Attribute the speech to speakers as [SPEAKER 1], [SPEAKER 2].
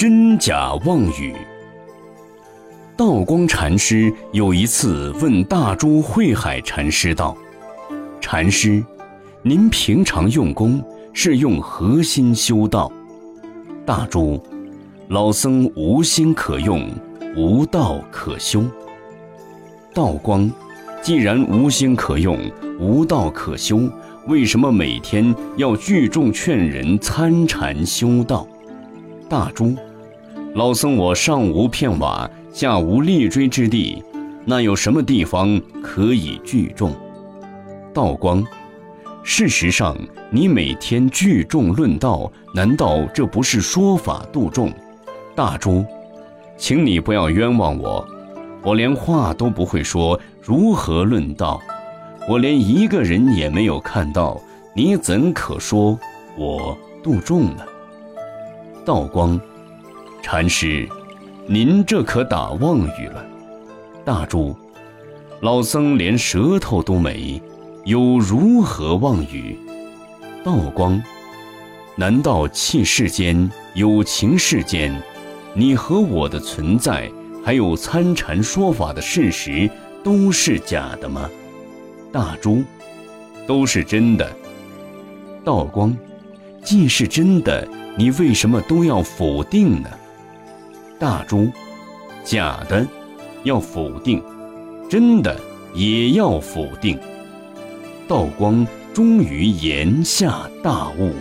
[SPEAKER 1] 真假妄语。道光禅师有一次问大珠慧海禅师道：“禅师，您平常用功是用何心修道？”大珠，老僧无心可用，无道可修。道光，既然无心可用，无道可修，为什么每天要聚众劝人参禅修道？大珠。老僧，我上无片瓦，下无立锥之地，那有什么地方可以聚众？道光，事实上，你每天聚众论道，难道这不是说法度众？大珠，请你不要冤枉我，我连话都不会说，如何论道？我连一个人也没有看到，你怎可说我度众呢？道光。禅师，您这可打妄语了。大珠，老僧连舌头都没，又如何妄语？道光，难道气世间有情世间，你和我的存在，还有参禅说法的事实，都是假的吗？大珠，都是真的。道光，既是真的，你为什么都要否定呢？大珠，假的要否定，真的也要否定。道光终于言下大悟。